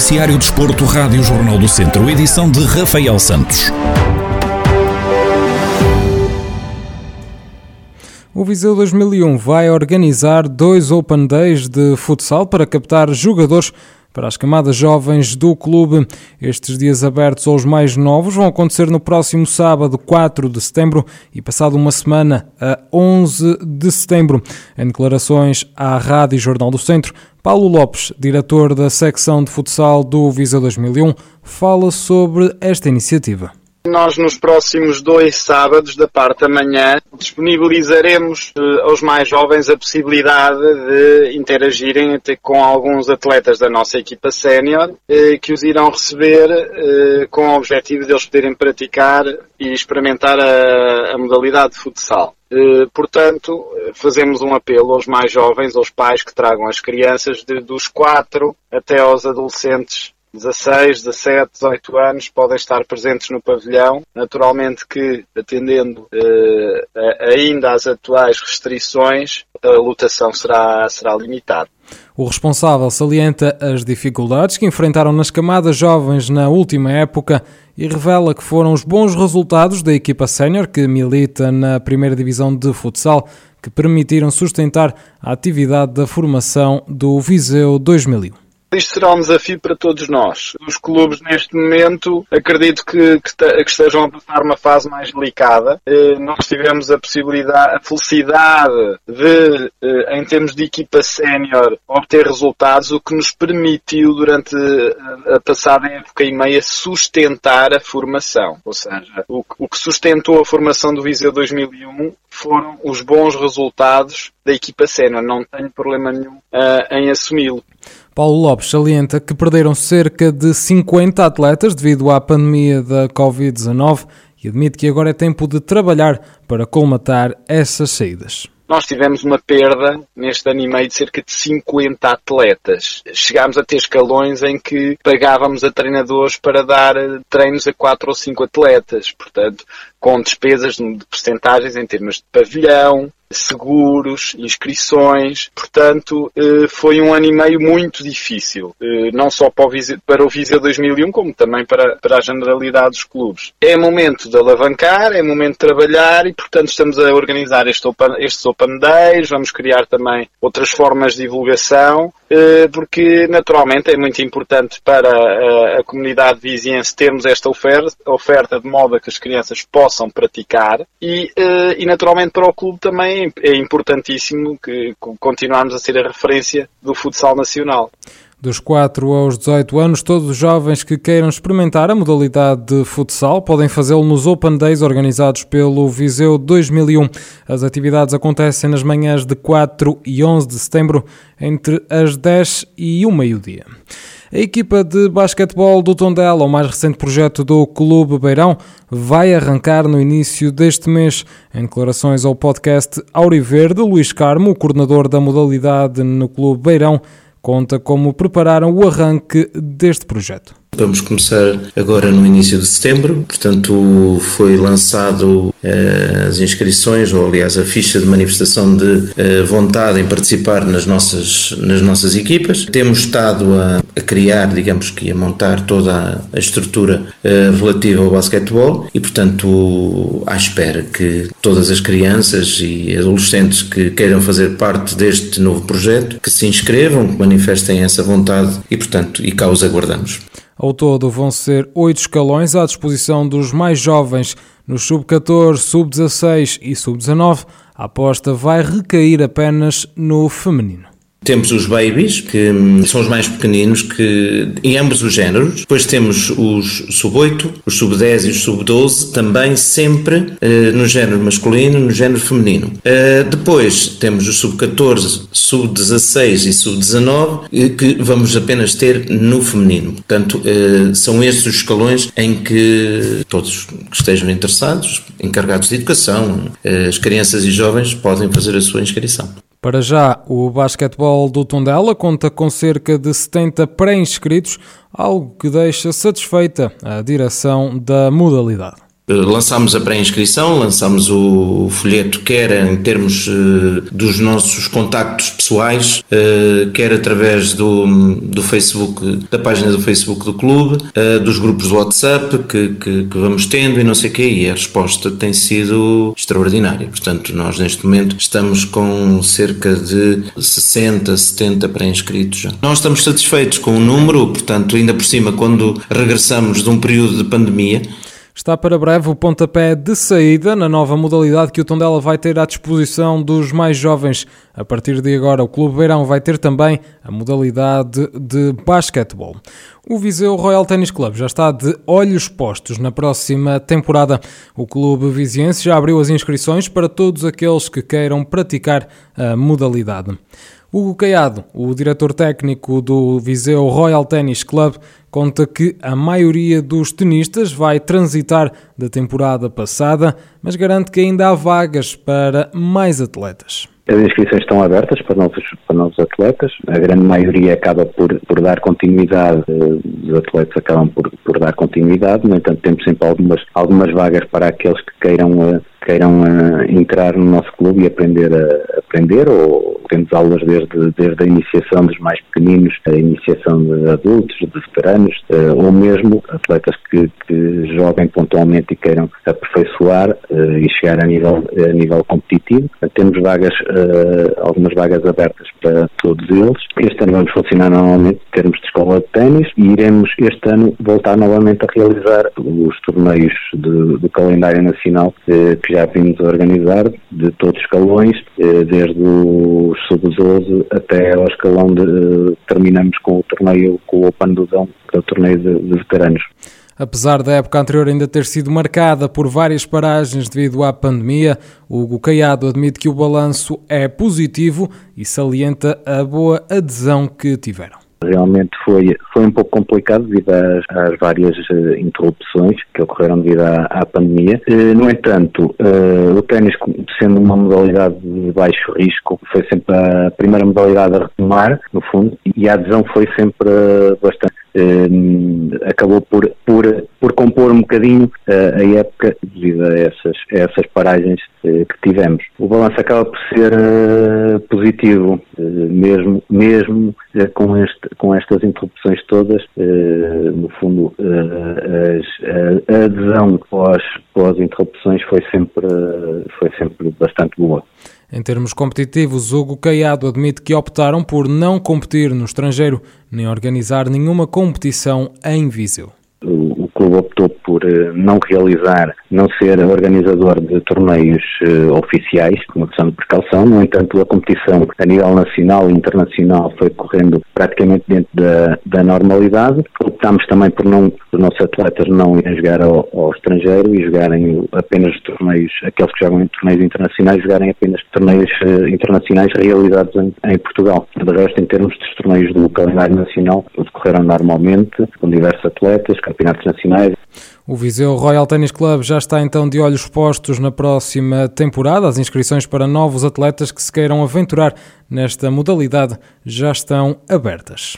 Noticiário Desporto, Rádio Jornal do Centro, edição de Rafael Santos. O Viseu 2001 vai organizar dois Open Days de futsal para captar jogadores para as camadas jovens do clube. Estes dias abertos aos mais novos vão acontecer no próximo sábado, 4 de setembro, e passado uma semana, a 11 de setembro. Em declarações à Rádio Jornal do Centro, Paulo Lopes, diretor da secção de futsal do Visa 2001, fala sobre esta iniciativa. Nós, nos próximos dois sábados, da parte da manhã, disponibilizaremos eh, aos mais jovens a possibilidade de interagirem até com alguns atletas da nossa equipa sénior, eh, que os irão receber eh, com o objetivo de eles poderem praticar e experimentar a, a modalidade de futsal. Portanto, fazemos um apelo aos mais jovens, aos pais que tragam as crianças de, dos 4 até aos adolescentes 16, 17, 18 anos podem estar presentes no pavilhão. Naturalmente que, atendendo eh, ainda às atuais restrições, a lotação será, será limitada. O responsável salienta as dificuldades que enfrentaram nas camadas jovens na última época e revela que foram os bons resultados da equipa sénior que milita na primeira divisão de futsal que permitiram sustentar a atividade da formação do Viseu 2001. Isto será um desafio para todos nós. Os clubes, neste momento, acredito que, que, que estejam a passar uma fase mais delicada. Eh, nós tivemos a possibilidade, a felicidade de, eh, em termos de equipa sénior, obter resultados, o que nos permitiu, durante a passada época e meia, sustentar a formação. Ou seja, o, o que sustentou a formação do Viseu 2001 foram os bons resultados da equipa sénior. Não tenho problema nenhum uh, em assumi-lo. Paulo Lopes salienta que perderam cerca de 50 atletas devido à pandemia da Covid-19 e admite que agora é tempo de trabalhar para colmatar essas saídas. Nós tivemos uma perda neste ano e meio de cerca de 50 atletas. Chegámos a ter escalões em que pagávamos a treinadores para dar treinos a 4 ou 5 atletas. Portanto, com despesas de percentagens em termos de pavilhão, seguros, inscrições. Portanto, eh, foi um ano e meio muito difícil, eh, não só para o Viseu, para o Viseu 2001, como também para, para a generalidade dos clubes. É momento de alavancar, é momento de trabalhar e, portanto, estamos a organizar este open, estes Open Days, vamos criar também outras formas de divulgação, eh, porque, naturalmente, é muito importante para a, a comunidade viziense termos esta oferta, oferta de modo a que as crianças possam praticar e, e naturalmente, para o clube também é importantíssimo que continuarmos a ser a referência do futsal nacional. Dos 4 aos 18 anos, todos os jovens que queiram experimentar a modalidade de futsal podem fazê-lo nos Open Days organizados pelo Viseu 2001. As atividades acontecem nas manhãs de 4 e 11 de setembro, entre as 10 e o meio-dia. A equipa de basquetebol do Tondela, o mais recente projeto do Clube Beirão, vai arrancar no início deste mês. Em declarações ao podcast Auriverde, Luís Carmo, coordenador da modalidade no Clube Beirão, conta como prepararam o arranque deste projeto. Vamos começar agora no início de setembro, portanto foi lançado eh, as inscrições, ou aliás a ficha de manifestação de eh, vontade em participar nas nossas, nas nossas equipas. Temos estado a, a criar, digamos que a montar toda a, estrutura eh, relativa ao basquetebol e portanto à espera que todas as crianças e adolescentes que queiram fazer parte deste novo projeto, que se inscrevam, que manifestem essa vontade e portanto e cá os aguardamos. Ao todo, vão ser oito escalões à disposição dos mais jovens. No sub-14, sub-16 e sub-19, a aposta vai recair apenas no feminino. Temos os babies, que hum, são os mais pequeninos, que em ambos os géneros. Depois temos os sub-8, os sub-10 e os sub-12, também sempre uh, no género masculino no género feminino. Uh, depois temos os sub-14, sub-16 e sub-19, uh, que vamos apenas ter no feminino. Portanto, são estes os escalões em que todos que estejam interessados, encarregados de educação, as crianças e jovens podem fazer a sua inscrição. Para já, o basquetebol do Tondela conta com cerca de 70 pré-inscritos, algo que deixa satisfeita a direção da modalidade. Lançámos a pré-inscrição, lançámos o folheto quer em termos dos nossos contactos pessoais, quer através do, do Facebook, da página do Facebook do clube, dos grupos do WhatsApp que, que, que vamos tendo e não sei o quê, e a resposta tem sido extraordinária. Portanto, nós neste momento estamos com cerca de 60, 70 pré-inscritos já. Nós estamos satisfeitos com o número, portanto, ainda por cima, quando regressamos de um período de pandemia, Está para breve o pontapé de saída na nova modalidade que o Tondela vai ter à disposição dos mais jovens. A partir de agora, o Clube Beirão vai ter também a modalidade de basquetebol. O Viseu Royal Tennis Club já está de olhos postos na próxima temporada. O clube viziense já abriu as inscrições para todos aqueles que queiram praticar a modalidade. Hugo Caiado, o diretor técnico do Viseu Royal Tennis Club, conta que a maioria dos tenistas vai transitar da temporada passada, mas garante que ainda há vagas para mais atletas. As inscrições estão abertas para novos, para novos atletas. A grande maioria acaba por, por dar continuidade, os atletas acabam por, por dar continuidade. No entanto, temos sempre algumas, algumas vagas para aqueles que queiram, eh, queiram uh, entrar no nosso clube e aprender a aprender ou temos aulas desde, desde a iniciação dos mais pequeninos, a iniciação de adultos, de veteranos, uh, ou mesmo atletas que, que joguem pontualmente e queiram aperfeiçoar uh, e chegar a nível, a nível competitivo. Temos vagas, algumas vagas abertas para todos eles. Este ano vamos funcionar normalmente em termos de escola de ténis e iremos este ano voltar novamente a realizar os torneios de, do calendário nacional que já vimos organizar de todos os escalões, desde os sub-12 até ao escalão de terminamos com o torneio, com o Open do Dão, que é o torneio de, de veteranos. Apesar da época anterior ainda ter sido marcada por várias paragens devido à pandemia, Hugo Caiado admite que o balanço é positivo e salienta a boa adesão que tiveram. Realmente foi, foi um pouco complicado devido às, às várias uh, interrupções que ocorreram devido à, à pandemia. Uh, no entanto, uh, o ténis, sendo uma modalidade de baixo risco, foi sempre a primeira modalidade a retomar, no fundo, e a adesão foi sempre bastante Uh, acabou por, por, por compor um bocadinho uh, a época devido a essas, a essas paragens uh, que tivemos. O balanço acaba por ser positivo, mesmo, mesmo com, este, com estas interrupções todas, no fundo as, a adesão pós, pós interrupções foi sempre, foi sempre bastante boa. Em termos competitivos, Hugo Caiado admite que optaram por não competir no estrangeiro nem organizar nenhuma competição em Viseu. Clube optou por eh, não realizar, não ser organizador de torneios uh, oficiais, com uma questão de precaução. No entanto, a competição a nível nacional e internacional foi correndo praticamente dentro da, da normalidade. Optámos também por não os nossos atletas não irem jogar ao, ao, estrangeiro e jogarem apenas torneios, aqueles que jogam em torneios internacionais, jogarem apenas torneios uh, internacionais realizados em, em, Portugal. De resto, em termos dos torneios do calendário nacional, decorreram normalmente, com diversos atletas, campeonatos nacionais. O Viseu Royal Tennis Club já está então de olhos postos na próxima temporada. As inscrições para novos atletas que se queiram aventurar nesta modalidade já estão abertas.